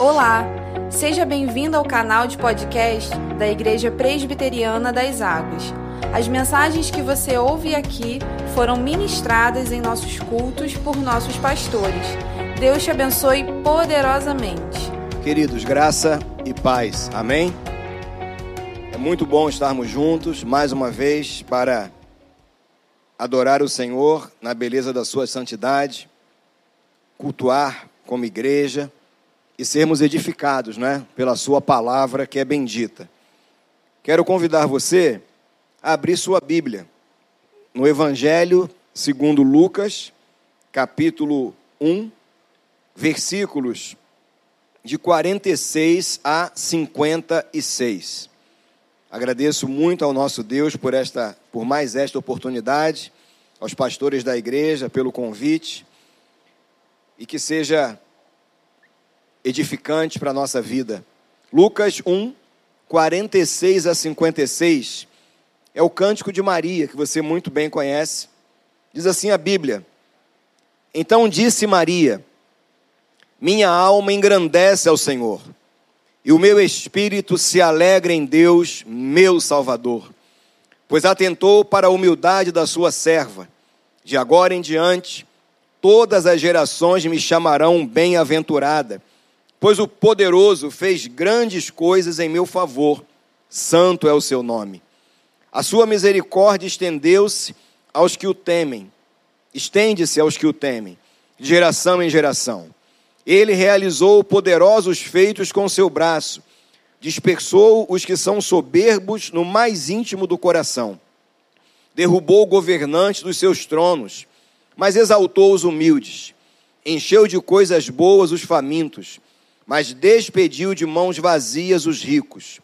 Olá, seja bem-vindo ao canal de podcast da Igreja Presbiteriana das Águas. As mensagens que você ouve aqui foram ministradas em nossos cultos por nossos pastores. Deus te abençoe poderosamente. Queridos, graça e paz. Amém? É muito bom estarmos juntos mais uma vez para adorar o Senhor na beleza da sua santidade, cultuar como igreja e sermos edificados, né, pela sua palavra que é bendita. Quero convidar você a abrir sua Bíblia no Evangelho segundo Lucas, capítulo 1, versículos de 46 a 56. Agradeço muito ao nosso Deus por esta por mais esta oportunidade, aos pastores da igreja pelo convite e que seja edificante para a nossa vida. Lucas 1, 46 a 56 é o cântico de Maria, que você muito bem conhece. Diz assim a Bíblia: Então disse Maria: Minha alma engrandece ao Senhor, e o meu espírito se alegra em Deus, meu Salvador, pois atentou para a humildade da sua serva. De agora em diante, todas as gerações me chamarão bem-aventurada Pois o poderoso fez grandes coisas em meu favor, santo é o seu nome. A sua misericórdia estendeu-se aos que o temem, estende-se aos que o temem, de geração em geração. Ele realizou poderosos feitos com seu braço, dispersou os que são soberbos no mais íntimo do coração. Derrubou governantes dos seus tronos, mas exaltou os humildes. Encheu de coisas boas os famintos mas despediu de mãos vazias os ricos.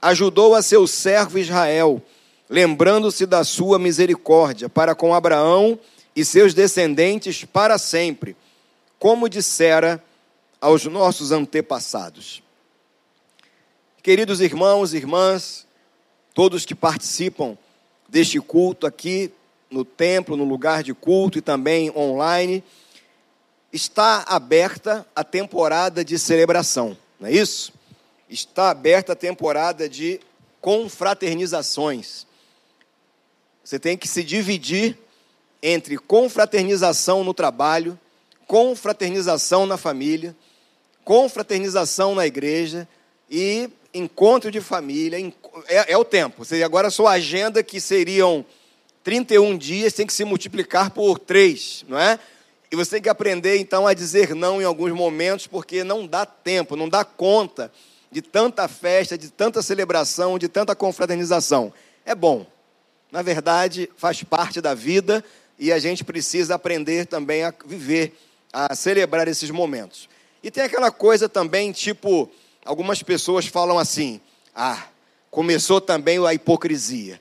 Ajudou a seu servo Israel, lembrando-se da sua misericórdia para com Abraão e seus descendentes para sempre, como dissera aos nossos antepassados. Queridos irmãos e irmãs, todos que participam deste culto aqui no templo, no lugar de culto e também online, está aberta a temporada de celebração, não é isso? Está aberta a temporada de confraternizações. Você tem que se dividir entre confraternização no trabalho, confraternização na família, confraternização na igreja e encontro de família. É, é o tempo. Você, agora a sua agenda, que seriam 31 dias, tem que se multiplicar por três, não é? E você tem que aprender então a dizer não em alguns momentos, porque não dá tempo, não dá conta de tanta festa, de tanta celebração, de tanta confraternização. É bom. Na verdade, faz parte da vida e a gente precisa aprender também a viver, a celebrar esses momentos. E tem aquela coisa também, tipo, algumas pessoas falam assim: ah, começou também a hipocrisia.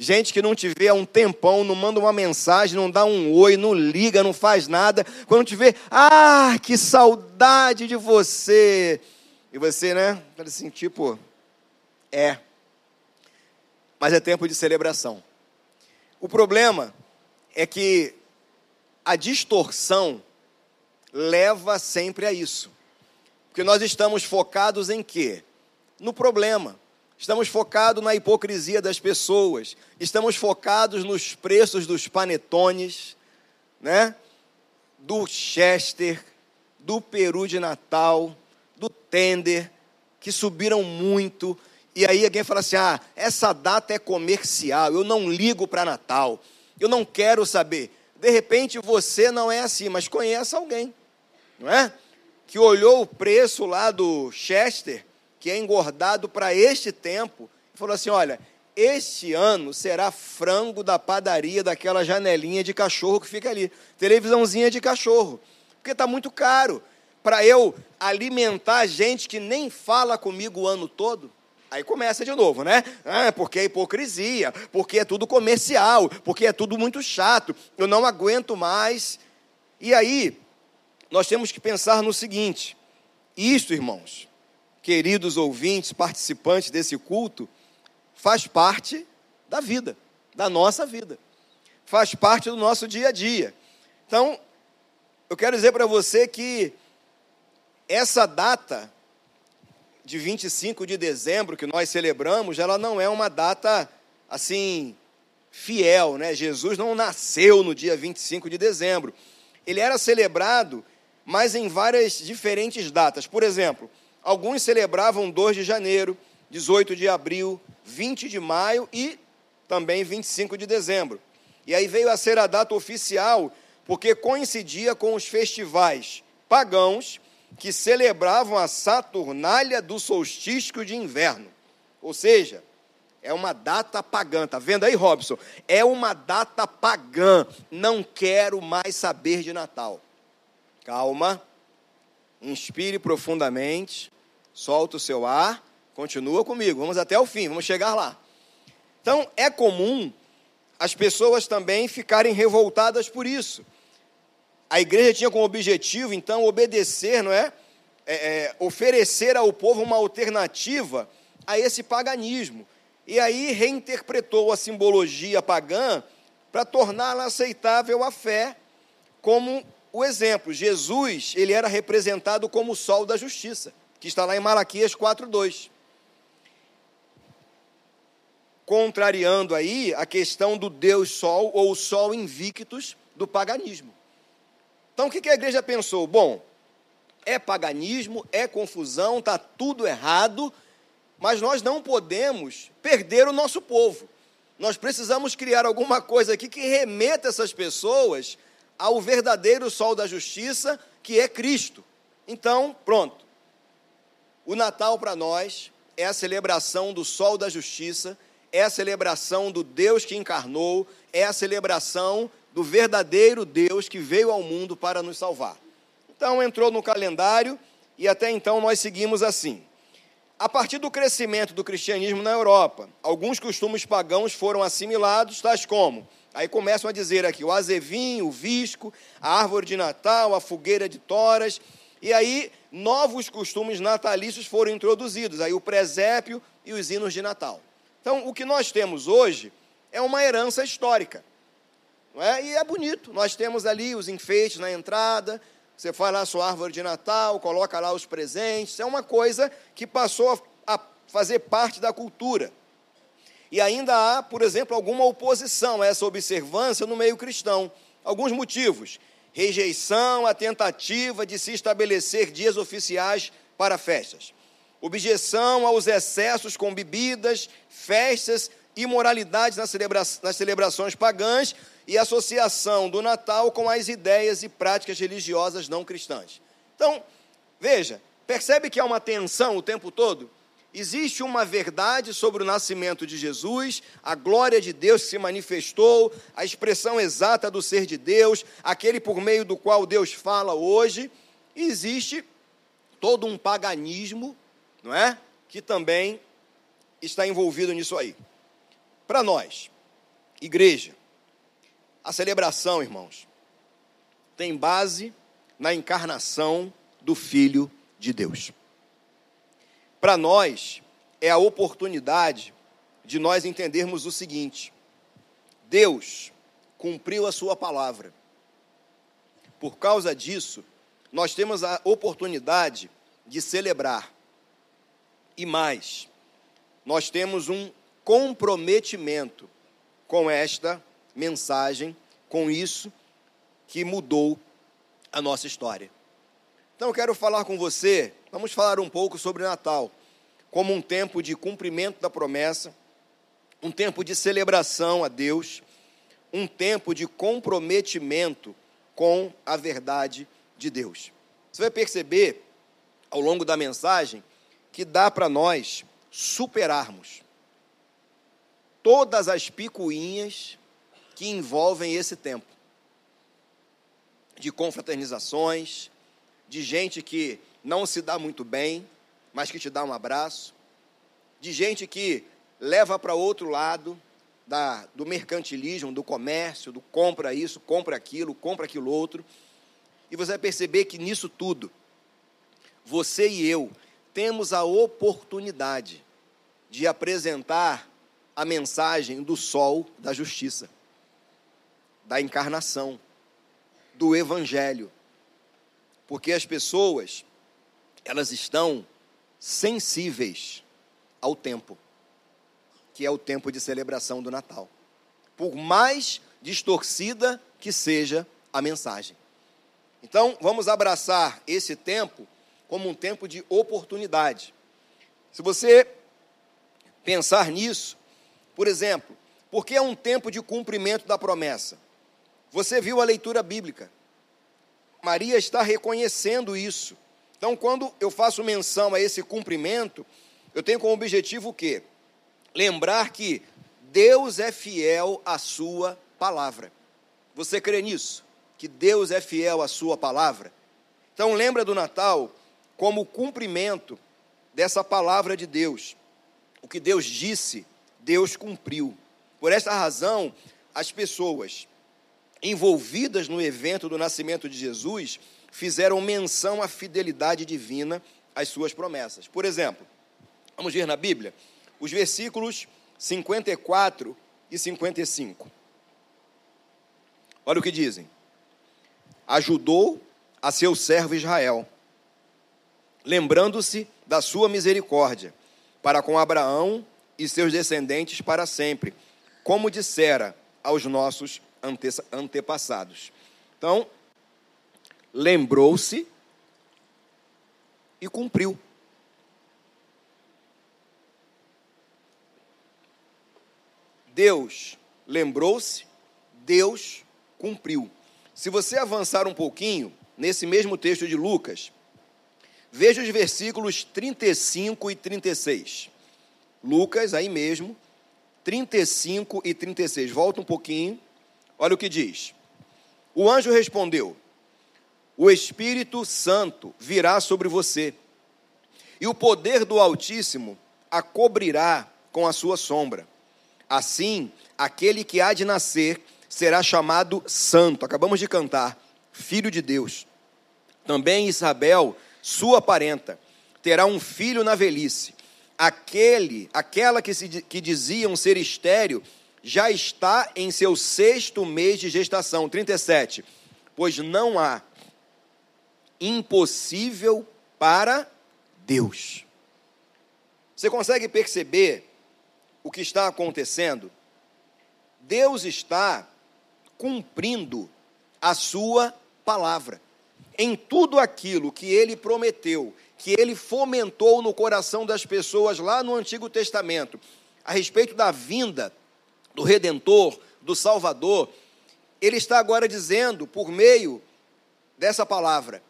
Gente que não te vê há um tempão, não manda uma mensagem, não dá um oi, não liga, não faz nada. Quando te vê, ah, que saudade de você. E você, né? Fala assim, tipo, é. Mas é tempo de celebração. O problema é que a distorção leva sempre a isso. Porque nós estamos focados em quê? No problema. Estamos focados na hipocrisia das pessoas. Estamos focados nos preços dos panetones, né? Do Chester, do peru de Natal, do tender, que subiram muito. E aí alguém fala assim: "Ah, essa data é comercial, eu não ligo para Natal. Eu não quero saber". De repente você não é assim, mas conhece alguém, não é? Que olhou o preço lá do Chester que é engordado para este tempo, e falou assim: olha, este ano será frango da padaria daquela janelinha de cachorro que fica ali, televisãozinha de cachorro, porque está muito caro. Para eu alimentar gente que nem fala comigo o ano todo, Aí começa de novo, né? Ah, porque é hipocrisia, porque é tudo comercial, porque é tudo muito chato, eu não aguento mais. E aí, nós temos que pensar no seguinte: isto, irmãos, queridos ouvintes, participantes desse culto, faz parte da vida, da nossa vida. Faz parte do nosso dia a dia. Então, eu quero dizer para você que essa data de 25 de dezembro que nós celebramos, ela não é uma data assim fiel, né? Jesus não nasceu no dia 25 de dezembro. Ele era celebrado, mas em várias diferentes datas. Por exemplo, alguns celebravam 2 de janeiro, 18 de abril, 20 de maio e também 25 de dezembro. E aí veio a ser a data oficial, porque coincidia com os festivais pagãos que celebravam a Saturnália do solstício de inverno. Ou seja, é uma data pagã, tá vendo aí, Robson? É uma data pagã. Não quero mais saber de Natal. Calma. Inspire profundamente. Solta o seu ar. Continua comigo. Vamos até o fim, vamos chegar lá. Então, é comum as pessoas também ficarem revoltadas por isso. A igreja tinha como objetivo, então, obedecer, não é? é, é oferecer ao povo uma alternativa a esse paganismo. E aí reinterpretou a simbologia pagã para torná-la aceitável à fé, como o exemplo. Jesus, ele era representado como o sol da justiça, que está lá em Malaquias 4:2. Contrariando aí a questão do Deus Sol ou o Sol invictus do paganismo. Então o que a igreja pensou? Bom, é paganismo, é confusão, está tudo errado, mas nós não podemos perder o nosso povo. Nós precisamos criar alguma coisa aqui que remeta essas pessoas ao verdadeiro sol da justiça, que é Cristo. Então, pronto. O Natal para nós é a celebração do sol da justiça, é a celebração do Deus que encarnou, é a celebração do verdadeiro Deus que veio ao mundo para nos salvar. Então entrou no calendário e até então nós seguimos assim. A partir do crescimento do cristianismo na Europa, alguns costumes pagãos foram assimilados, tais como, aí começam a dizer aqui, o azevinho, o visco, a árvore de Natal, a fogueira de toras, e aí novos costumes natalícios foram introduzidos, aí o presépio e os hinos de Natal. Então, o que nós temos hoje é uma herança histórica. Não é? E é bonito. Nós temos ali os enfeites na entrada, você faz lá a sua árvore de Natal, coloca lá os presentes. É uma coisa que passou a fazer parte da cultura. E ainda há, por exemplo, alguma oposição a essa observância no meio cristão. Alguns motivos: rejeição à tentativa de se estabelecer dias oficiais para festas, objeção aos excessos com bebidas, festas, imoralidades nas, celebra nas celebrações pagãs e associação do Natal com as ideias e práticas religiosas não cristãs. Então, veja, percebe que há uma tensão o tempo todo? Existe uma verdade sobre o nascimento de Jesus, a glória de Deus se manifestou, a expressão exata do ser de Deus, aquele por meio do qual Deus fala hoje. E existe todo um paganismo, não é? Que também está envolvido nisso aí. Para nós, igreja, a celebração, irmãos, tem base na encarnação do Filho de Deus. Para nós, é a oportunidade de nós entendermos o seguinte: Deus cumpriu a Sua palavra. Por causa disso, nós temos a oportunidade de celebrar. E mais, nós temos um comprometimento com esta mensagem com isso que mudou a nossa história. Então eu quero falar com você, vamos falar um pouco sobre Natal, como um tempo de cumprimento da promessa, um tempo de celebração a Deus, um tempo de comprometimento com a verdade de Deus. Você vai perceber ao longo da mensagem que dá para nós superarmos todas as picuinhas que envolvem esse tempo de confraternizações, de gente que não se dá muito bem, mas que te dá um abraço, de gente que leva para outro lado da, do mercantilismo, do comércio, do compra isso, compra aquilo, compra aquilo outro. E você vai perceber que nisso tudo, você e eu temos a oportunidade de apresentar a mensagem do sol da justiça da encarnação, do evangelho. Porque as pessoas, elas estão sensíveis ao tempo, que é o tempo de celebração do Natal. Por mais distorcida que seja a mensagem. Então, vamos abraçar esse tempo como um tempo de oportunidade. Se você pensar nisso, por exemplo, porque é um tempo de cumprimento da promessa. Você viu a leitura bíblica. Maria está reconhecendo isso. Então, quando eu faço menção a esse cumprimento, eu tenho como objetivo o quê? Lembrar que Deus é fiel à sua palavra. Você crê nisso? Que Deus é fiel à sua palavra? Então, lembra do Natal como cumprimento dessa palavra de Deus. O que Deus disse, Deus cumpriu. Por esta razão, as pessoas envolvidas no evento do nascimento de Jesus fizeram menção à fidelidade divina às suas promessas. Por exemplo, vamos ver na Bíblia os versículos 54 e 55. Olha o que dizem. Ajudou a seu servo Israel lembrando-se da sua misericórdia para com Abraão e seus descendentes para sempre, como dissera aos nossos ante antepassados. Então, lembrou-se e cumpriu. Deus lembrou-se, Deus cumpriu. Se você avançar um pouquinho, nesse mesmo texto de Lucas, Veja os versículos 35 e 36. Lucas, aí mesmo, 35 e 36. Volta um pouquinho. Olha o que diz. O anjo respondeu: O Espírito Santo virá sobre você, e o poder do Altíssimo a cobrirá com a sua sombra. Assim, aquele que há de nascer será chamado Santo. Acabamos de cantar, Filho de Deus. Também Isabel sua parenta, terá um filho na velhice. Aquele, aquela que, se, que diziam ser estéril, já está em seu sexto mês de gestação. 37. Pois não há impossível para Deus. Você consegue perceber o que está acontecendo? Deus está cumprindo a sua palavra em tudo aquilo que ele prometeu, que ele fomentou no coração das pessoas lá no Antigo Testamento, a respeito da vinda do Redentor, do Salvador, ele está agora dizendo, por meio dessa palavra,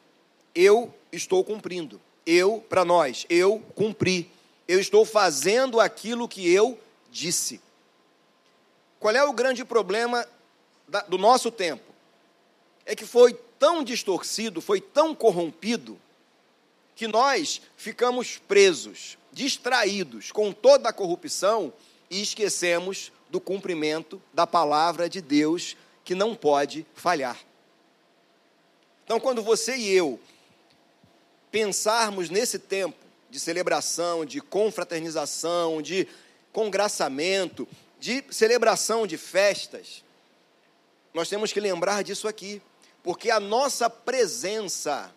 eu estou cumprindo. Eu, para nós, eu cumpri. Eu estou fazendo aquilo que eu disse. Qual é o grande problema do nosso tempo? É que foi tão distorcido, foi tão corrompido, que nós ficamos presos, distraídos com toda a corrupção e esquecemos do cumprimento da palavra de Deus que não pode falhar. Então, quando você e eu pensarmos nesse tempo de celebração, de confraternização, de congraçamento, de celebração de festas, nós temos que lembrar disso aqui. Porque a nossa presença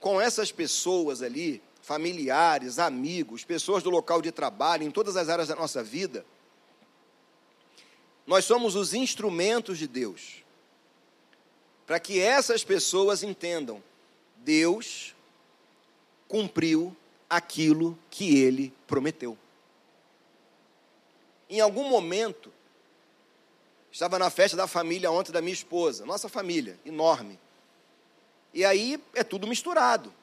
com essas pessoas ali, familiares, amigos, pessoas do local de trabalho, em todas as áreas da nossa vida, nós somos os instrumentos de Deus. Para que essas pessoas entendam, Deus cumpriu aquilo que ele prometeu. Em algum momento, Estava na festa da família ontem da minha esposa, nossa família, enorme. E aí é tudo misturado.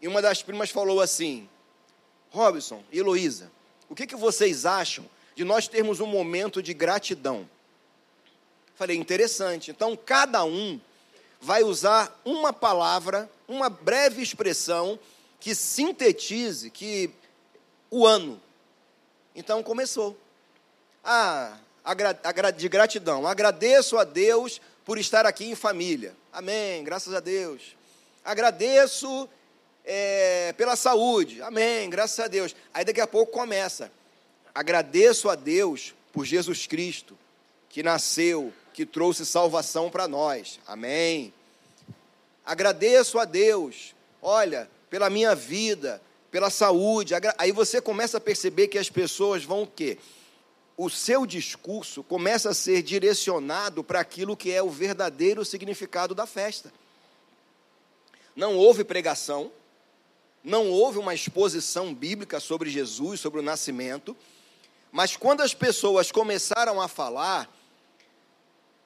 E uma das primas falou assim: Robson e Heloísa, o que, que vocês acham de nós termos um momento de gratidão? Falei, interessante. Então, cada um vai usar uma palavra, uma breve expressão que sintetize que o ano. Então começou. Ah, de gratidão. Agradeço a Deus por estar aqui em família. Amém, graças a Deus. Agradeço é, pela saúde. Amém, graças a Deus. Aí daqui a pouco começa. Agradeço a Deus por Jesus Cristo, que nasceu, que trouxe salvação para nós. Amém. Agradeço a Deus, olha, pela minha vida, pela saúde. Aí você começa a perceber que as pessoas vão o quê? O seu discurso começa a ser direcionado para aquilo que é o verdadeiro significado da festa. Não houve pregação, não houve uma exposição bíblica sobre Jesus, sobre o nascimento, mas quando as pessoas começaram a falar,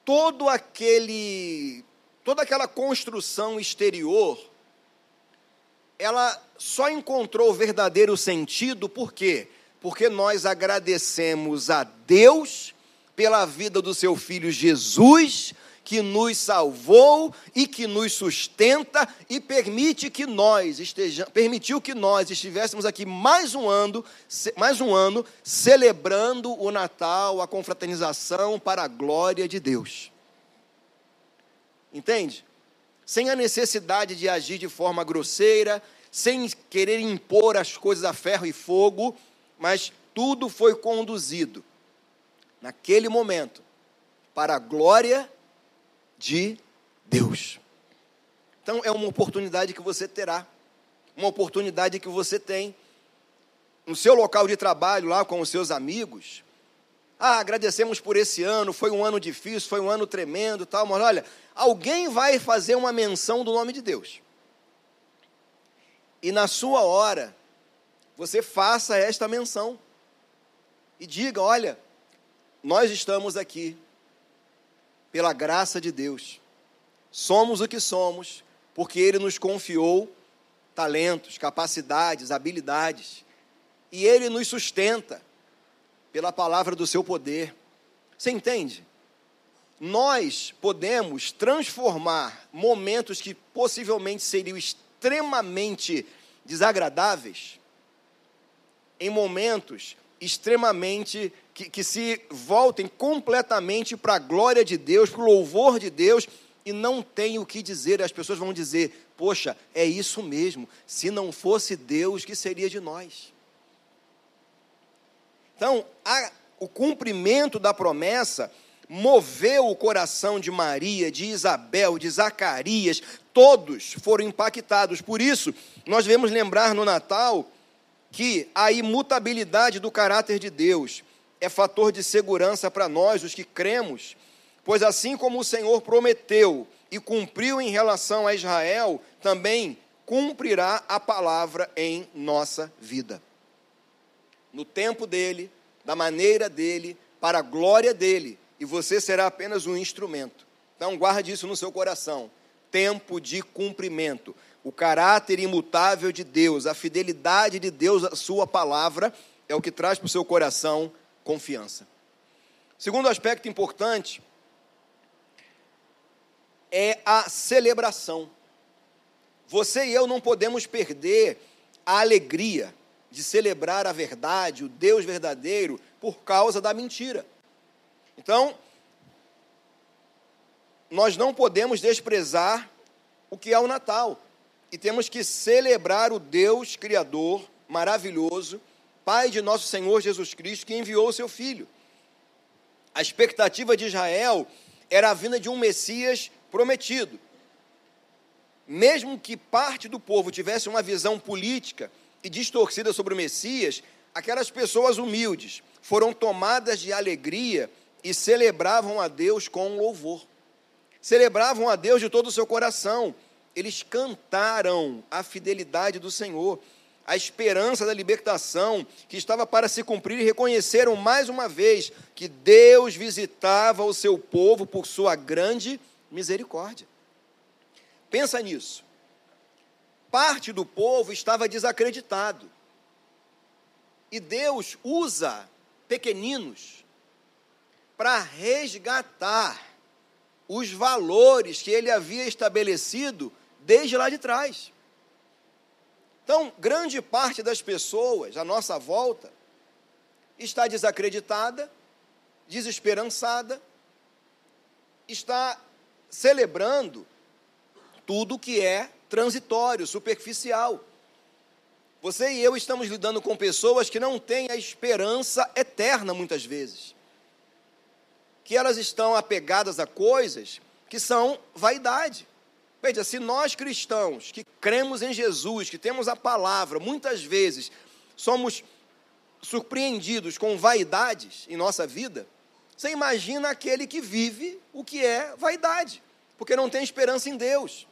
todo aquele toda aquela construção exterior ela só encontrou o verdadeiro sentido por quê? Porque nós agradecemos a Deus pela vida do seu filho Jesus, que nos salvou e que nos sustenta e permite que nós estejamos, permitiu que nós estivéssemos aqui mais um ano, mais um ano celebrando o Natal, a confraternização para a glória de Deus. Entende? Sem a necessidade de agir de forma grosseira, sem querer impor as coisas a ferro e fogo, mas tudo foi conduzido naquele momento para a glória de Deus. Então é uma oportunidade que você terá, uma oportunidade que você tem no seu local de trabalho, lá com os seus amigos. Ah, agradecemos por esse ano, foi um ano difícil, foi um ano tremendo, tal, mas olha, alguém vai fazer uma menção do nome de Deus. E na sua hora, você faça esta menção. E diga: olha, nós estamos aqui pela graça de Deus. Somos o que somos, porque Ele nos confiou talentos, capacidades, habilidades. E Ele nos sustenta pela palavra do seu poder. Você entende? Nós podemos transformar momentos que possivelmente seriam extremamente desagradáveis em momentos extremamente que, que se voltem completamente para a glória de Deus, para o louvor de Deus, e não tem o que dizer. As pessoas vão dizer: Poxa, é isso mesmo. Se não fosse Deus, que seria de nós? Então, a, o cumprimento da promessa moveu o coração de Maria, de Isabel, de Zacarias, todos foram impactados. Por isso, nós devemos lembrar no Natal que a imutabilidade do caráter de Deus é fator de segurança para nós, os que cremos, pois assim como o Senhor prometeu e cumpriu em relação a Israel, também cumprirá a palavra em nossa vida. No tempo dele, da maneira dele, para a glória dele, e você será apenas um instrumento. Então guarde isso no seu coração. Tempo de cumprimento o caráter imutável de Deus, a fidelidade de Deus à Sua palavra, é o que traz para o seu coração confiança. Segundo aspecto importante é a celebração. Você e eu não podemos perder a alegria de celebrar a verdade, o Deus verdadeiro, por causa da mentira. Então, nós não podemos desprezar o que é o Natal e temos que celebrar o Deus Criador maravilhoso, Pai de nosso Senhor Jesus Cristo, que enviou o seu Filho. A expectativa de Israel era a vinda de um Messias prometido. Mesmo que parte do povo tivesse uma visão política e distorcida sobre o Messias, aquelas pessoas humildes foram tomadas de alegria e celebravam a Deus com louvor. Celebravam a Deus de todo o seu coração, eles cantaram a fidelidade do Senhor, a esperança da libertação que estava para se cumprir e reconheceram mais uma vez que Deus visitava o seu povo por sua grande misericórdia. Pensa nisso. Parte do povo estava desacreditado. E Deus usa pequeninos para resgatar os valores que ele havia estabelecido desde lá de trás. Então, grande parte das pessoas à nossa volta está desacreditada, desesperançada, está celebrando tudo que é transitório, superficial. Você e eu estamos lidando com pessoas que não têm a esperança eterna, muitas vezes. Que elas estão apegadas a coisas que são vaidade Veja, se nós cristãos que cremos em Jesus, que temos a palavra, muitas vezes somos surpreendidos com vaidades em nossa vida, você imagina aquele que vive o que é vaidade, porque não tem esperança em Deus.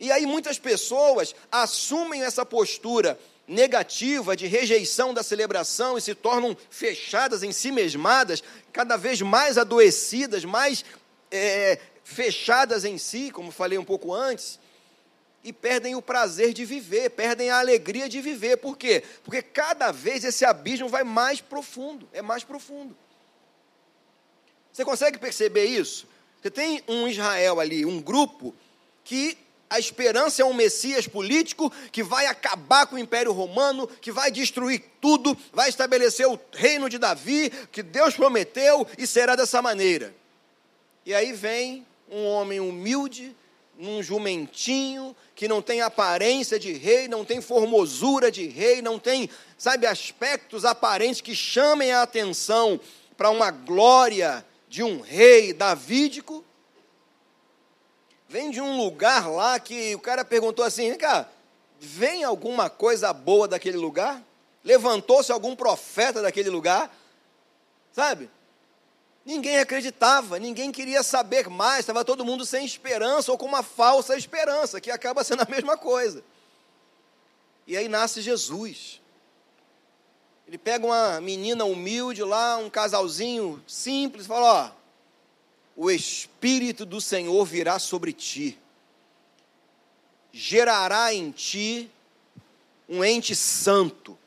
E aí muitas pessoas assumem essa postura negativa de rejeição da celebração e se tornam fechadas em si mesmadas, cada vez mais adoecidas, mais é, fechadas em si, como falei um pouco antes, e perdem o prazer de viver, perdem a alegria de viver. Por quê? Porque cada vez esse abismo vai mais profundo, é mais profundo. Você consegue perceber isso? Você tem um Israel ali, um grupo que a esperança é um Messias político que vai acabar com o Império Romano, que vai destruir tudo, vai estabelecer o reino de Davi, que Deus prometeu e será dessa maneira. E aí vem um homem humilde, um jumentinho, que não tem aparência de rei, não tem formosura de rei, não tem, sabe, aspectos aparentes que chamem a atenção para uma glória de um rei davídico vem de um lugar lá que o cara perguntou assim: cara, vem alguma coisa boa daquele lugar? Levantou-se algum profeta daquele lugar? Sabe? Ninguém acreditava, ninguém queria saber mais, estava todo mundo sem esperança ou com uma falsa esperança, que acaba sendo a mesma coisa. E aí nasce Jesus. Ele pega uma menina humilde lá, um casalzinho simples, fala: Ó, o Espírito do Senhor virá sobre ti, gerará em ti um ente santo,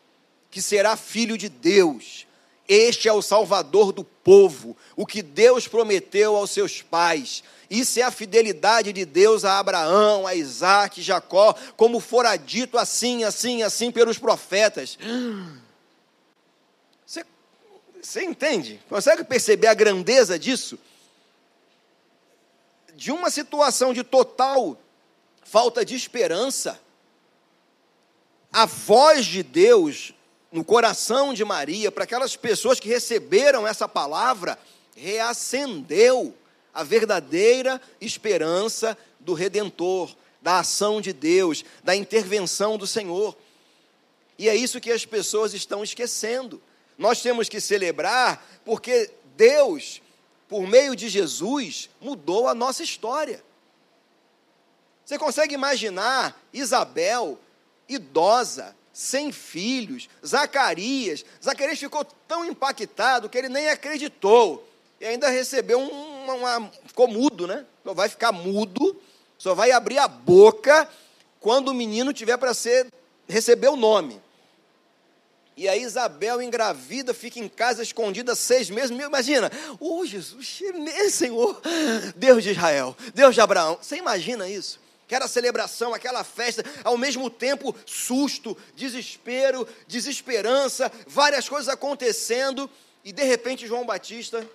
que será filho de Deus. Este é o Salvador do povo, o que Deus prometeu aos seus pais. Isso é a fidelidade de Deus a Abraão, a Isaac, Jacó, como fora dito assim, assim, assim pelos profetas. Você, você entende? Consegue perceber a grandeza disso? de uma situação de total falta de esperança, a voz de Deus no coração de Maria, para aquelas pessoas que receberam essa palavra, reacendeu a verdadeira esperança do Redentor, da ação de Deus, da intervenção do Senhor. E é isso que as pessoas estão esquecendo. Nós temos que celebrar porque Deus por meio de Jesus, mudou a nossa história. Você consegue imaginar Isabel, idosa, sem filhos, Zacarias. Zacarias ficou tão impactado que ele nem acreditou. E ainda recebeu um, uma, ficou mudo, né? Só vai ficar mudo, só vai abrir a boca quando o menino tiver para ser receber o nome. E aí Isabel engravida, fica em casa escondida seis meses. Imagina, oh Jesus, Senhor, Deus de Israel, Deus de Abraão. Você imagina isso? Aquela celebração, aquela festa, ao mesmo tempo susto, desespero, desesperança, várias coisas acontecendo, e de repente João Batista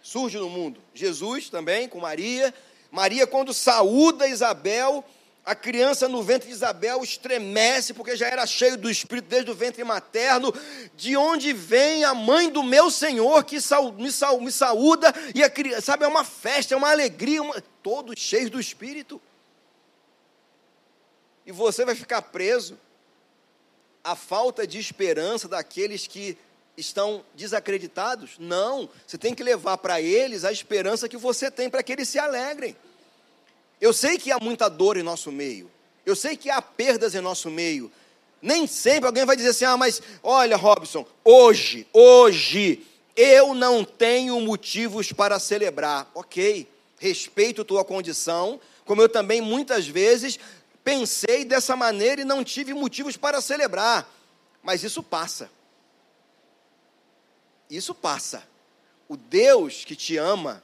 surge no mundo. Jesus também, com Maria. Maria, quando saúda Isabel, a criança no ventre de Isabel estremece, porque já era cheio do Espírito desde o ventre materno. De onde vem a mãe do meu Senhor que me, saúda? E a criança, sabe, é uma festa, é uma alegria, uma, todos cheios do Espírito. E você vai ficar preso à falta de esperança daqueles que estão desacreditados? Não, você tem que levar para eles a esperança que você tem para que eles se alegrem. Eu sei que há muita dor em nosso meio. Eu sei que há perdas em nosso meio. Nem sempre alguém vai dizer assim: ah, mas olha, Robson, hoje, hoje, eu não tenho motivos para celebrar. Ok, respeito tua condição, como eu também muitas vezes pensei dessa maneira e não tive motivos para celebrar. Mas isso passa. Isso passa. O Deus que te ama,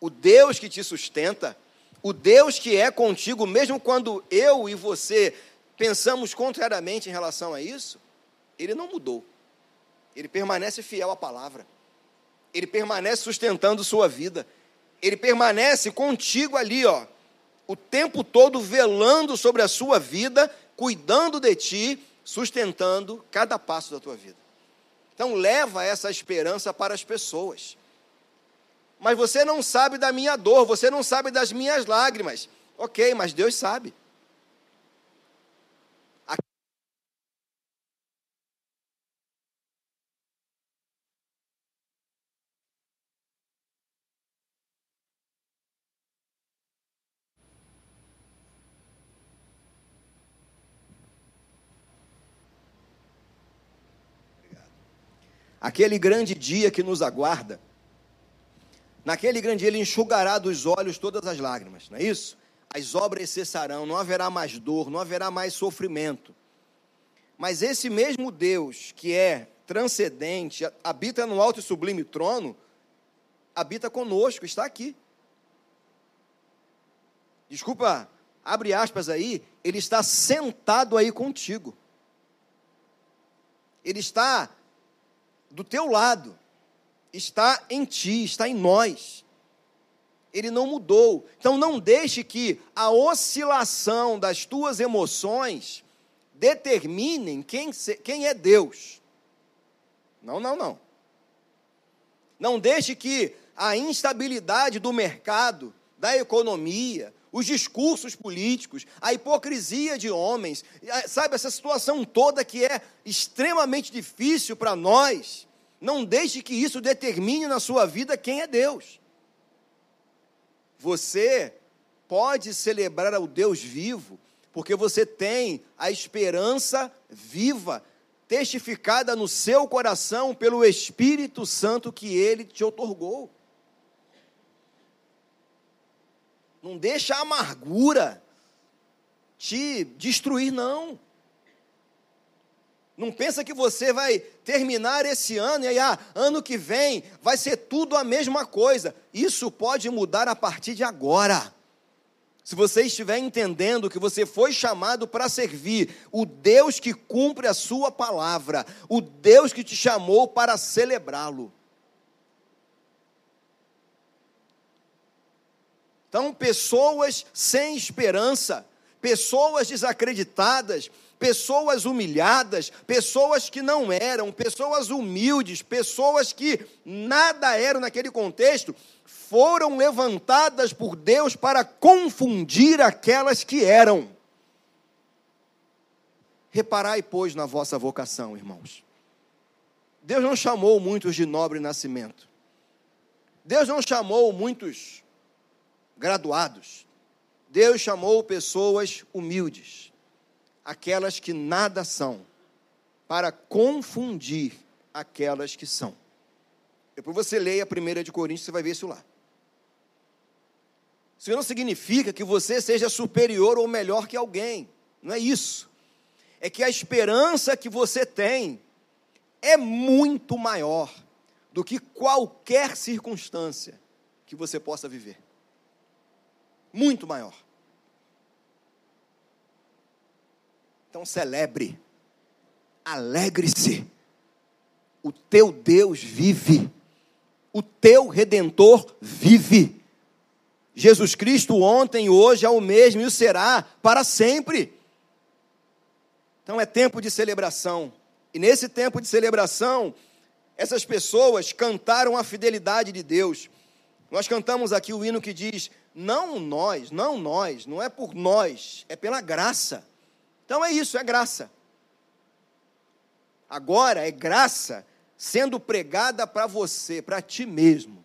o Deus que te sustenta, o Deus que é contigo, mesmo quando eu e você pensamos contrariamente em relação a isso, ele não mudou. Ele permanece fiel à palavra. Ele permanece sustentando sua vida. Ele permanece contigo ali, ó, o tempo todo velando sobre a sua vida, cuidando de ti, sustentando cada passo da tua vida. Então leva essa esperança para as pessoas. mas você não sabe da minha dor, você não sabe das minhas lágrimas. Ok, mas Deus sabe. Aquele grande dia que nos aguarda. Naquele grande dia ele enxugará dos olhos todas as lágrimas, não é isso? As obras cessarão, não haverá mais dor, não haverá mais sofrimento. Mas esse mesmo Deus que é transcendente, habita no alto e sublime trono, habita conosco, está aqui. Desculpa, abre aspas aí, ele está sentado aí contigo. Ele está do teu lado, está em ti, está em nós. Ele não mudou. Então não deixe que a oscilação das tuas emoções determinem quem, quem é Deus. Não, não, não. Não deixe que a instabilidade do mercado, da economia, os discursos políticos, a hipocrisia de homens, sabe, essa situação toda que é extremamente difícil para nós, não deixe que isso determine na sua vida quem é Deus. Você pode celebrar ao Deus vivo, porque você tem a esperança viva, testificada no seu coração pelo Espírito Santo que ele te otorgou. Não deixa a amargura te destruir, não. Não pensa que você vai terminar esse ano e aí, ah, ano que vem vai ser tudo a mesma coisa. Isso pode mudar a partir de agora. Se você estiver entendendo que você foi chamado para servir o Deus que cumpre a sua palavra, o Deus que te chamou para celebrá-lo. Então, pessoas sem esperança, pessoas desacreditadas, pessoas humilhadas, pessoas que não eram, pessoas humildes, pessoas que nada eram naquele contexto, foram levantadas por Deus para confundir aquelas que eram. Reparai, pois, na vossa vocação, irmãos. Deus não chamou muitos de nobre nascimento. Deus não chamou muitos graduados. Deus chamou pessoas humildes, aquelas que nada são, para confundir aquelas que são. Depois você leia a 1 de Coríntios, você vai ver isso lá. Isso não significa que você seja superior ou melhor que alguém. Não é isso. É que a esperança que você tem é muito maior do que qualquer circunstância que você possa viver muito maior. Então celebre, alegre-se. O teu Deus vive, o teu redentor vive. Jesus Cristo ontem, hoje é o mesmo e o será para sempre. Então é tempo de celebração. E nesse tempo de celebração, essas pessoas cantaram a fidelidade de Deus. Nós cantamos aqui o hino que diz: não nós, não nós, não é por nós, é pela graça. Então é isso, é graça. Agora é graça sendo pregada para você, para ti mesmo.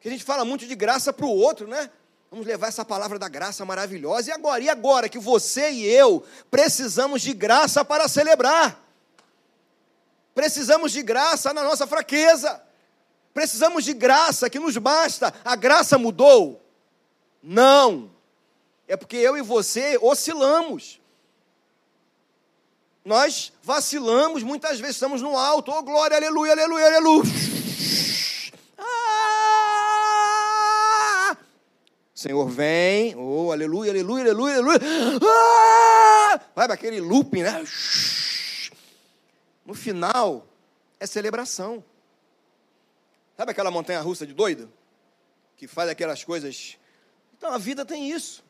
Que a gente fala muito de graça para o outro, né? Vamos levar essa palavra da graça maravilhosa. E agora? E agora que você e eu precisamos de graça para celebrar? Precisamos de graça na nossa fraqueza. Precisamos de graça que nos basta. A graça mudou. Não. É porque eu e você oscilamos. Nós vacilamos, muitas vezes estamos no alto. Oh, glória, aleluia, aleluia, aleluia. Ah! Senhor vem, oh, aleluia, aleluia, aleluia, aleluia. Ah! Vai para aquele looping, né? No final, é celebração. Sabe aquela montanha russa de doido? Que faz aquelas coisas então a vida tem isso.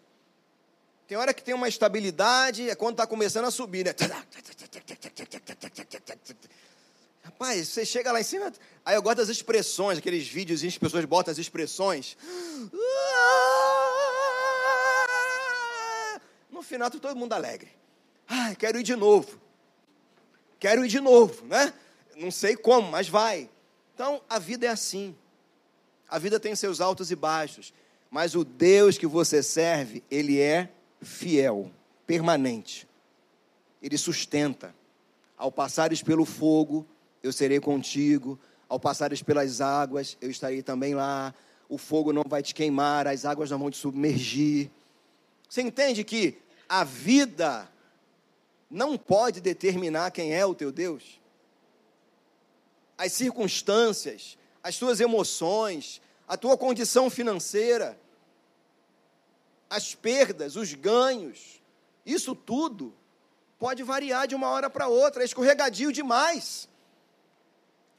Tem hora que tem uma estabilidade, é quando está começando a subir, né? Rapaz, você chega lá em cima. Aí eu gosto das expressões, aqueles vídeos em que as pessoas botam as expressões. No final, tá todo mundo alegre. Ai, quero ir de novo. Quero ir de novo, né? Não sei como, mas vai. Então, a vida é assim. A vida tem seus altos e baixos. Mas o Deus que você serve, ele é fiel, permanente. Ele sustenta. Ao passares pelo fogo, eu serei contigo. Ao passares pelas águas, eu estarei também lá. O fogo não vai te queimar, as águas não vão te submergir. Você entende que a vida não pode determinar quem é o teu Deus? As circunstâncias, as tuas emoções, a tua condição financeira, as perdas, os ganhos, isso tudo pode variar de uma hora para outra, é escorregadio demais.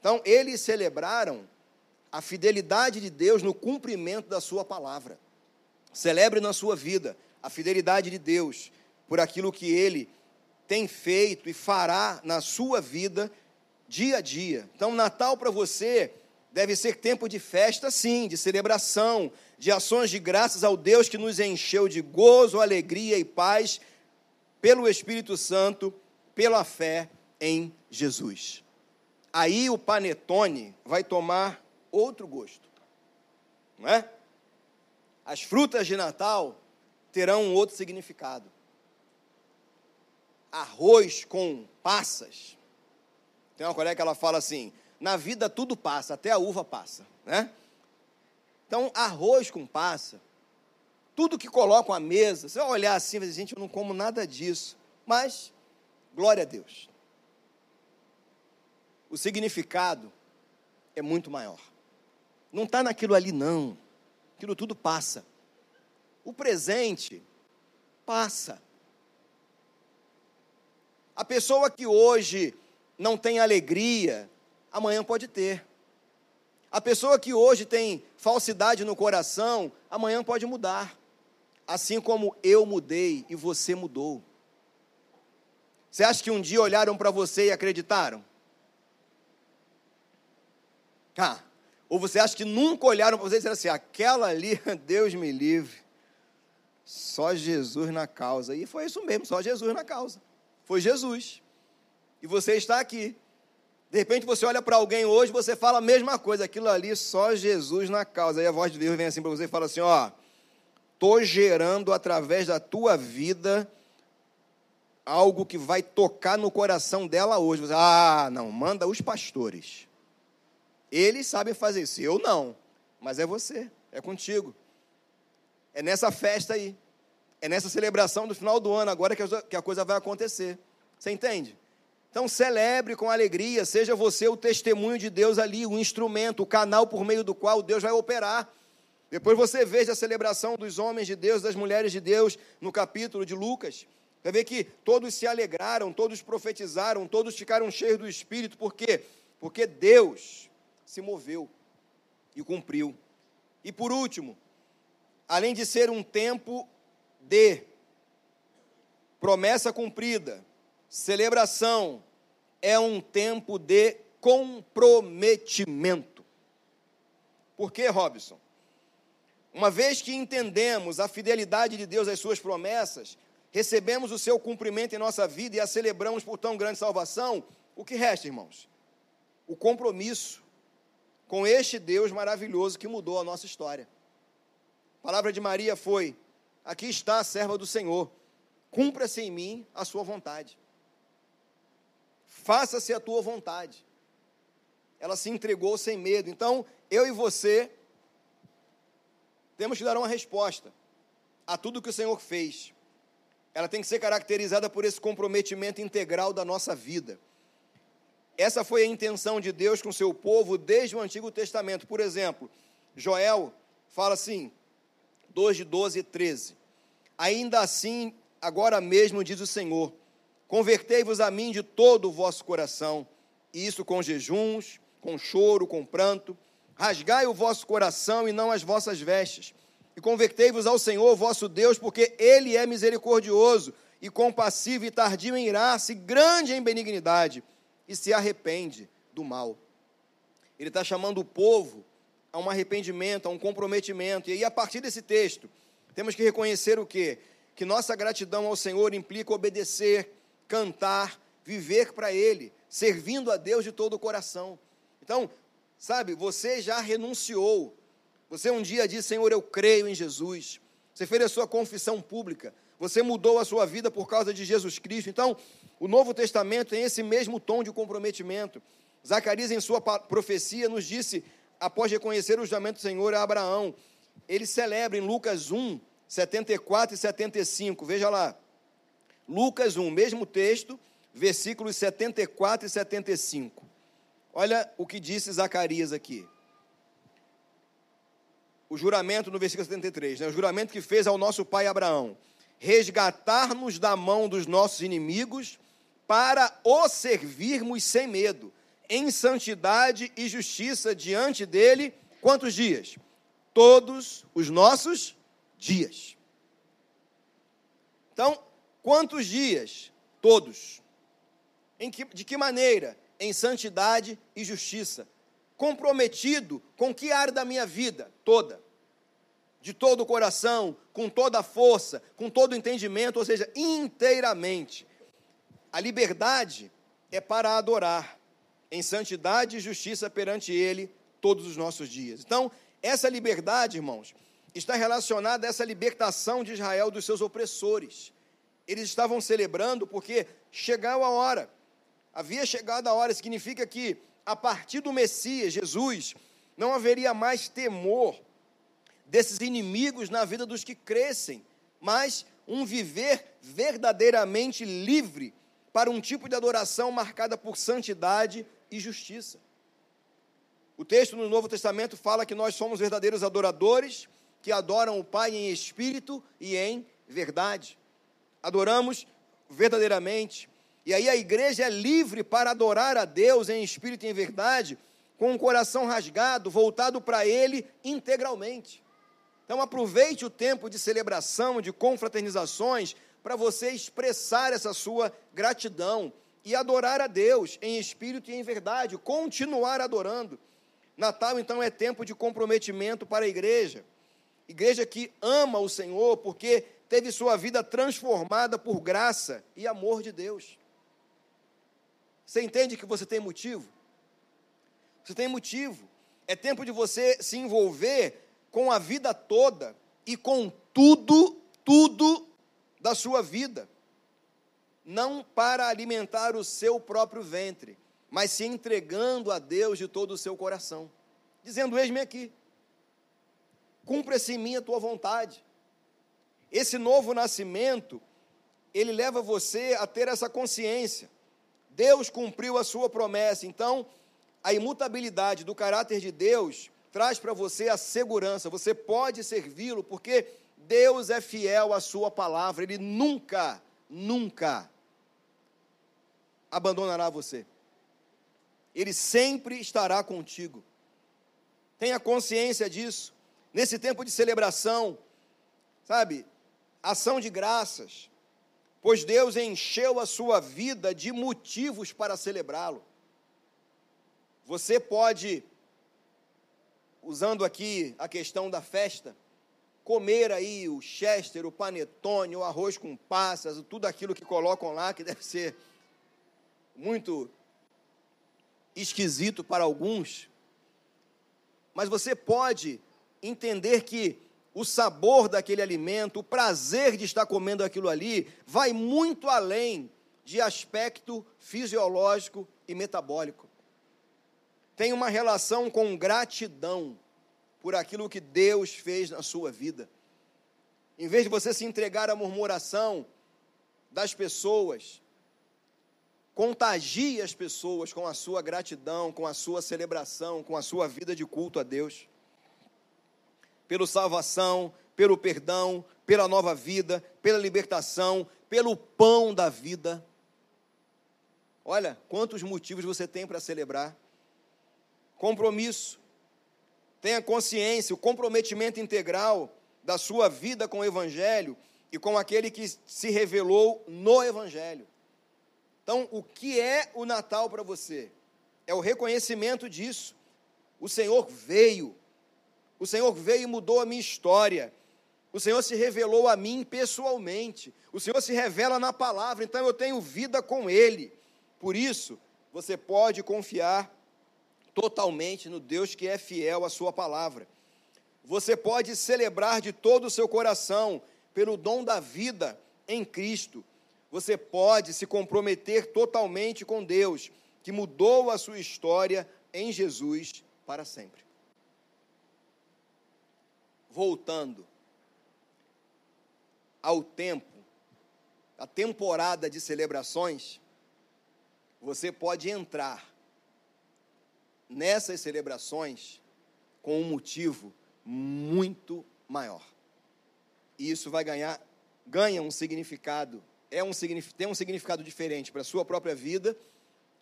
Então, eles celebraram a fidelidade de Deus no cumprimento da sua palavra. Celebre na sua vida a fidelidade de Deus por aquilo que ele tem feito e fará na sua vida dia a dia. Então, Natal para você deve ser tempo de festa, sim, de celebração, de ações de graças ao Deus que nos encheu de gozo, alegria e paz pelo Espírito Santo, pela fé em Jesus aí o panetone vai tomar outro gosto. Não é? As frutas de Natal terão um outro significado. Arroz com passas. Tem uma colega que ela fala assim: na vida tudo passa, até a uva passa, né? Então, arroz com passa, tudo que colocam à mesa, você vai olhar assim e vai dizer, gente, eu não como nada disso. Mas, glória a Deus o significado é muito maior. Não está naquilo ali, não. Aquilo tudo passa. O presente passa. A pessoa que hoje não tem alegria, amanhã pode ter. A pessoa que hoje tem falsidade no coração, amanhã pode mudar. Assim como eu mudei e você mudou. Você acha que um dia olharam para você e acreditaram? Ah, ou você acha que nunca olharam para você e disseram assim: aquela ali, Deus me livre, só Jesus na causa. E foi isso mesmo, só Jesus na causa. Foi Jesus. E você está aqui. De repente você olha para alguém hoje, você fala a mesma coisa, aquilo ali, só Jesus na causa. Aí a voz de Deus vem assim para você e fala assim: ó, estou gerando através da tua vida algo que vai tocar no coração dela hoje. Você, ah, não, manda os pastores. Eles sabem fazer isso, eu não. Mas é você, é contigo. É nessa festa aí. É nessa celebração do final do ano, agora que a coisa vai acontecer. Você entende? Então celebre com alegria, seja você o testemunho de Deus ali, o instrumento, o canal por meio do qual Deus vai operar. Depois você veja a celebração dos homens de Deus, das mulheres de Deus, no capítulo de Lucas. Vai ver que todos se alegraram, todos profetizaram, todos ficaram cheios do Espírito, por quê? Porque Deus se moveu e cumpriu. E por último, além de ser um tempo de promessa cumprida, celebração, é um tempo de comprometimento. Por que, Robson? Uma vez que entendemos a fidelidade de Deus às suas promessas, recebemos o seu cumprimento em nossa vida e a celebramos por tão grande salvação, o que resta, irmãos? O compromisso com este Deus maravilhoso que mudou a nossa história. A palavra de Maria foi: Aqui está a serva do Senhor, cumpra-se em mim a sua vontade. Faça-se a tua vontade. Ela se entregou sem medo. Então, eu e você temos que dar uma resposta a tudo que o Senhor fez. Ela tem que ser caracterizada por esse comprometimento integral da nossa vida. Essa foi a intenção de Deus com seu povo desde o Antigo Testamento. Por exemplo, Joel fala assim, 2 de 12 e 13. Ainda assim, agora mesmo diz o Senhor: Convertei-vos a mim de todo o vosso coração, e isso com jejuns, com choro, com pranto. Rasgai o vosso coração e não as vossas vestes. E convertei-vos ao Senhor vosso Deus, porque Ele é misericordioso e compassivo e tardio em irar-se, grande em benignidade e se arrepende do mal. Ele está chamando o povo a um arrependimento, a um comprometimento. E aí, a partir desse texto, temos que reconhecer o quê? Que nossa gratidão ao Senhor implica obedecer, cantar, viver para Ele, servindo a Deus de todo o coração. Então, sabe, você já renunciou. Você um dia disse, Senhor, eu creio em Jesus. Você fez a sua confissão pública. Você mudou a sua vida por causa de Jesus Cristo. Então, o Novo Testamento tem esse mesmo tom de comprometimento. Zacarias, em sua profecia, nos disse, após reconhecer o juramento do Senhor a Abraão, ele celebra em Lucas 1, 74 e 75. Veja lá. Lucas 1, mesmo texto, versículos 74 e 75. Olha o que disse Zacarias aqui. O juramento no versículo 73, né? o juramento que fez ao nosso pai Abraão: resgatar-nos da mão dos nossos inimigos para o servirmos sem medo, em santidade e justiça diante dele. Quantos dias? Todos os nossos dias. Então, quantos dias? Todos. Que, de que maneira? Em santidade e justiça. Comprometido com que área da minha vida? Toda. De todo o coração, com toda a força, com todo o entendimento, ou seja, inteiramente. A liberdade é para adorar em santidade e justiça perante Ele todos os nossos dias. Então, essa liberdade, irmãos, está relacionada a essa libertação de Israel dos seus opressores. Eles estavam celebrando porque chegou a hora, havia chegado a hora, significa que a partir do Messias, Jesus, não haveria mais temor desses inimigos na vida dos que crescem, mas um viver verdadeiramente livre para um tipo de adoração marcada por santidade e justiça. O texto no Novo Testamento fala que nós somos verdadeiros adoradores, que adoram o Pai em espírito e em verdade. Adoramos verdadeiramente. E aí a igreja é livre para adorar a Deus em espírito e em verdade, com o coração rasgado, voltado para Ele integralmente. Então aproveite o tempo de celebração, de confraternizações, para você expressar essa sua gratidão e adorar a Deus em espírito e em verdade, continuar adorando. Natal, então, é tempo de comprometimento para a igreja. Igreja que ama o Senhor porque teve sua vida transformada por graça e amor de Deus. Você entende que você tem motivo? Você tem motivo. É tempo de você se envolver com a vida toda e com tudo, tudo da sua vida, não para alimentar o seu próprio ventre, mas se entregando a Deus de todo o seu coração, dizendo: Eis-me aqui, cumpra-se em mim a tua vontade. Esse novo nascimento, ele leva você a ter essa consciência. Deus cumpriu a sua promessa, então a imutabilidade do caráter de Deus traz para você a segurança, você pode servi-lo, porque Deus é fiel à sua palavra, ele nunca, nunca abandonará você. Ele sempre estará contigo. Tenha consciência disso. Nesse tempo de celebração, sabe, ação de graças, pois Deus encheu a sua vida de motivos para celebrá-lo. Você pode, usando aqui a questão da festa, comer aí o chester, o panetone, o arroz com passas, tudo aquilo que colocam lá, que deve ser muito esquisito para alguns. Mas você pode entender que o sabor daquele alimento, o prazer de estar comendo aquilo ali, vai muito além de aspecto fisiológico e metabólico. Tem uma relação com gratidão por aquilo que Deus fez na sua vida. Em vez de você se entregar à murmuração das pessoas, contagie as pessoas com a sua gratidão, com a sua celebração, com a sua vida de culto a Deus. Pela salvação, pelo perdão, pela nova vida, pela libertação, pelo pão da vida. Olha, quantos motivos você tem para celebrar. Compromisso, Tenha consciência, o comprometimento integral da sua vida com o Evangelho e com aquele que se revelou no Evangelho. Então, o que é o Natal para você? é o reconhecimento disso. O Senhor veio, o Senhor veio e mudou a minha história. O Senhor se revelou a mim pessoalmente. O Senhor se revela na palavra, então eu tenho vida com Ele. Por isso, você pode confiar totalmente no Deus que é fiel à Sua palavra. Você pode celebrar de todo o seu coração pelo dom da vida em Cristo. Você pode se comprometer totalmente com Deus, que mudou a sua história em Jesus para sempre. Voltando ao tempo, a temporada de celebrações, você pode entrar nessas celebrações com um motivo muito maior. E isso vai ganhar, ganha um significado, é um, tem um significado diferente para a sua própria vida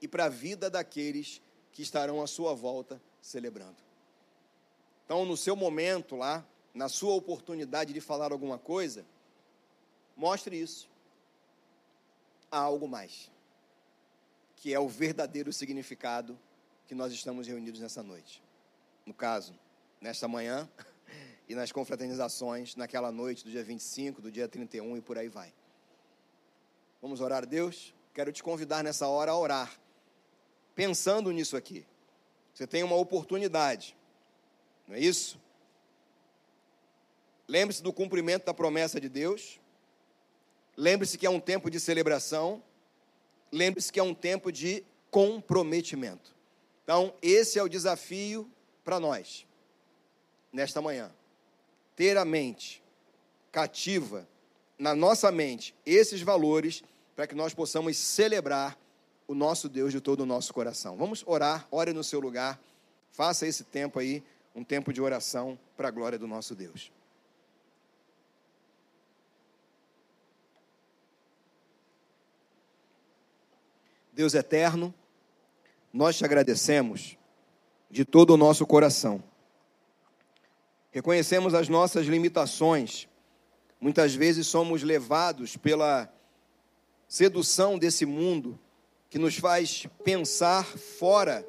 e para a vida daqueles que estarão à sua volta celebrando. Então, no seu momento lá, na sua oportunidade de falar alguma coisa, mostre isso. Há algo mais, que é o verdadeiro significado que nós estamos reunidos nessa noite. No caso, nesta manhã e nas confraternizações, naquela noite do dia 25, do dia 31 e por aí vai. Vamos orar a Deus? Quero te convidar nessa hora a orar, pensando nisso aqui. Você tem uma oportunidade, não é isso? Lembre-se do cumprimento da promessa de Deus. Lembre-se que é um tempo de celebração. Lembre-se que é um tempo de comprometimento. Então, esse é o desafio para nós nesta manhã. Ter a mente cativa, na nossa mente, esses valores, para que nós possamos celebrar o nosso Deus de todo o nosso coração. Vamos orar, ore no seu lugar, faça esse tempo aí, um tempo de oração para a glória do nosso Deus. Deus eterno, nós te agradecemos de todo o nosso coração Reconhecemos as nossas limitações. Muitas vezes somos levados pela sedução desse mundo que nos faz pensar fora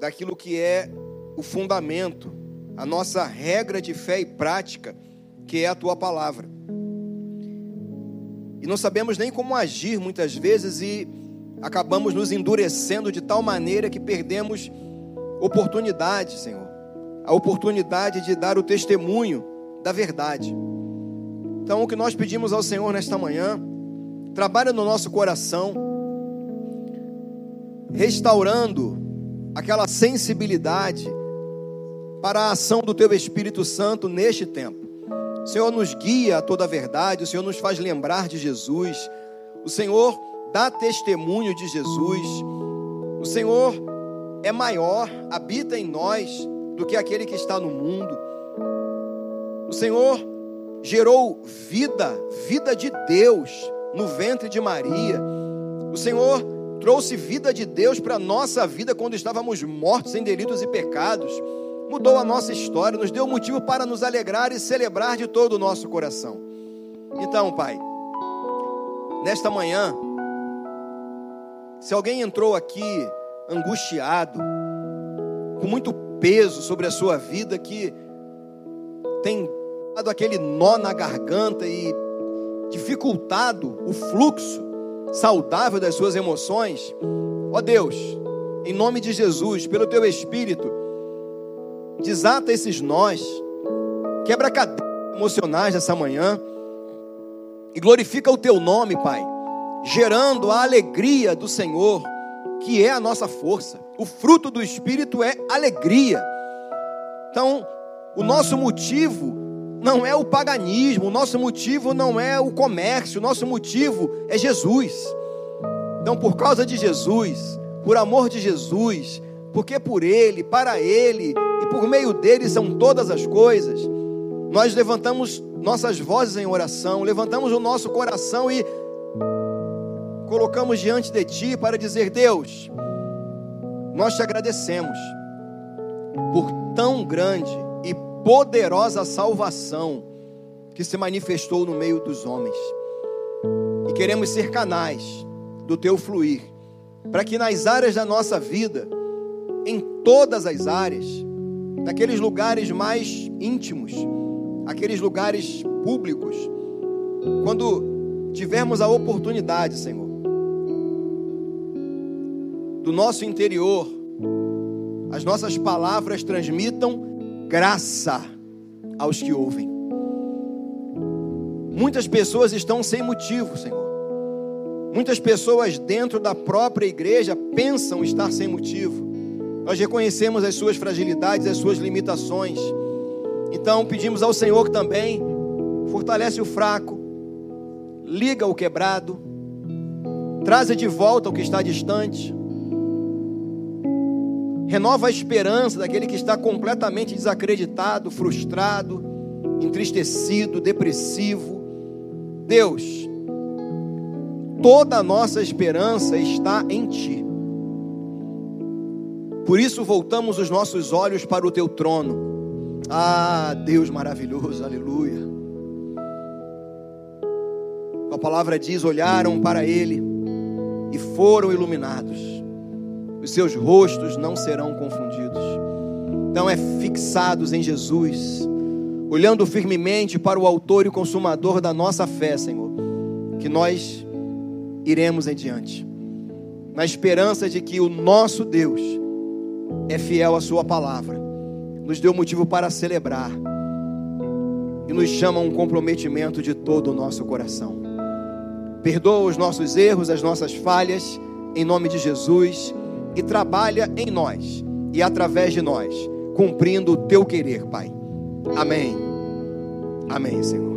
daquilo que é o fundamento, a nossa regra de fé e prática, que é a tua palavra. E não sabemos nem como agir muitas vezes e acabamos nos endurecendo de tal maneira que perdemos oportunidades, Senhor a oportunidade de dar o testemunho da verdade. Então, o que nós pedimos ao Senhor nesta manhã, trabalha no nosso coração, restaurando aquela sensibilidade para a ação do Teu Espírito Santo neste tempo. O Senhor nos guia a toda a verdade, o Senhor nos faz lembrar de Jesus, o Senhor dá testemunho de Jesus, o Senhor é maior, habita em nós do que aquele que está no mundo. O Senhor gerou vida, vida de Deus no ventre de Maria. O Senhor trouxe vida de Deus para a nossa vida quando estávamos mortos em delitos e pecados. Mudou a nossa história, nos deu motivo para nos alegrar e celebrar de todo o nosso coração. Então, Pai, nesta manhã, se alguém entrou aqui angustiado, com muito peso sobre a sua vida que tem dado aquele nó na garganta e dificultado o fluxo saudável das suas emoções, ó Deus, em nome de Jesus, pelo teu Espírito, desata esses nós, quebra cadeias emocionais nessa manhã e glorifica o teu nome, Pai, gerando a alegria do Senhor que é a nossa força. O fruto do Espírito é alegria. Então, o nosso motivo não é o paganismo, o nosso motivo não é o comércio, o nosso motivo é Jesus. Então, por causa de Jesus, por amor de Jesus, porque por Ele, para Ele e por meio dele são todas as coisas, nós levantamos nossas vozes em oração, levantamos o nosso coração e colocamos diante de Ti para dizer: Deus, nós te agradecemos por tão grande e poderosa salvação que se manifestou no meio dos homens. E queremos ser canais do Teu fluir, para que nas áreas da nossa vida em todas as áreas, naqueles lugares mais íntimos, aqueles lugares públicos, quando tivermos a oportunidade, Senhor, do nosso interior, as nossas palavras transmitam graça aos que ouvem. Muitas pessoas estão sem motivo, Senhor. Muitas pessoas dentro da própria igreja pensam estar sem motivo. Nós reconhecemos as suas fragilidades, as suas limitações. Então pedimos ao Senhor que também fortalece o fraco, liga o quebrado, traze de volta o que está distante, renova a esperança daquele que está completamente desacreditado, frustrado, entristecido, depressivo. Deus, toda a nossa esperança está em Ti. Por isso voltamos os nossos olhos para o Teu trono. Ah, Deus maravilhoso, aleluia. A palavra diz: olharam para Ele e foram iluminados. Os seus rostos não serão confundidos. Então é fixados em Jesus, olhando firmemente para o Autor e Consumador da nossa fé, Senhor, que nós iremos em diante, na esperança de que o nosso Deus é fiel à Sua palavra, nos deu motivo para celebrar e nos chama a um comprometimento de todo o nosso coração. Perdoa os nossos erros, as nossas falhas, em nome de Jesus, e trabalha em nós e através de nós, cumprindo o teu querer, Pai. Amém. Amém, Senhor.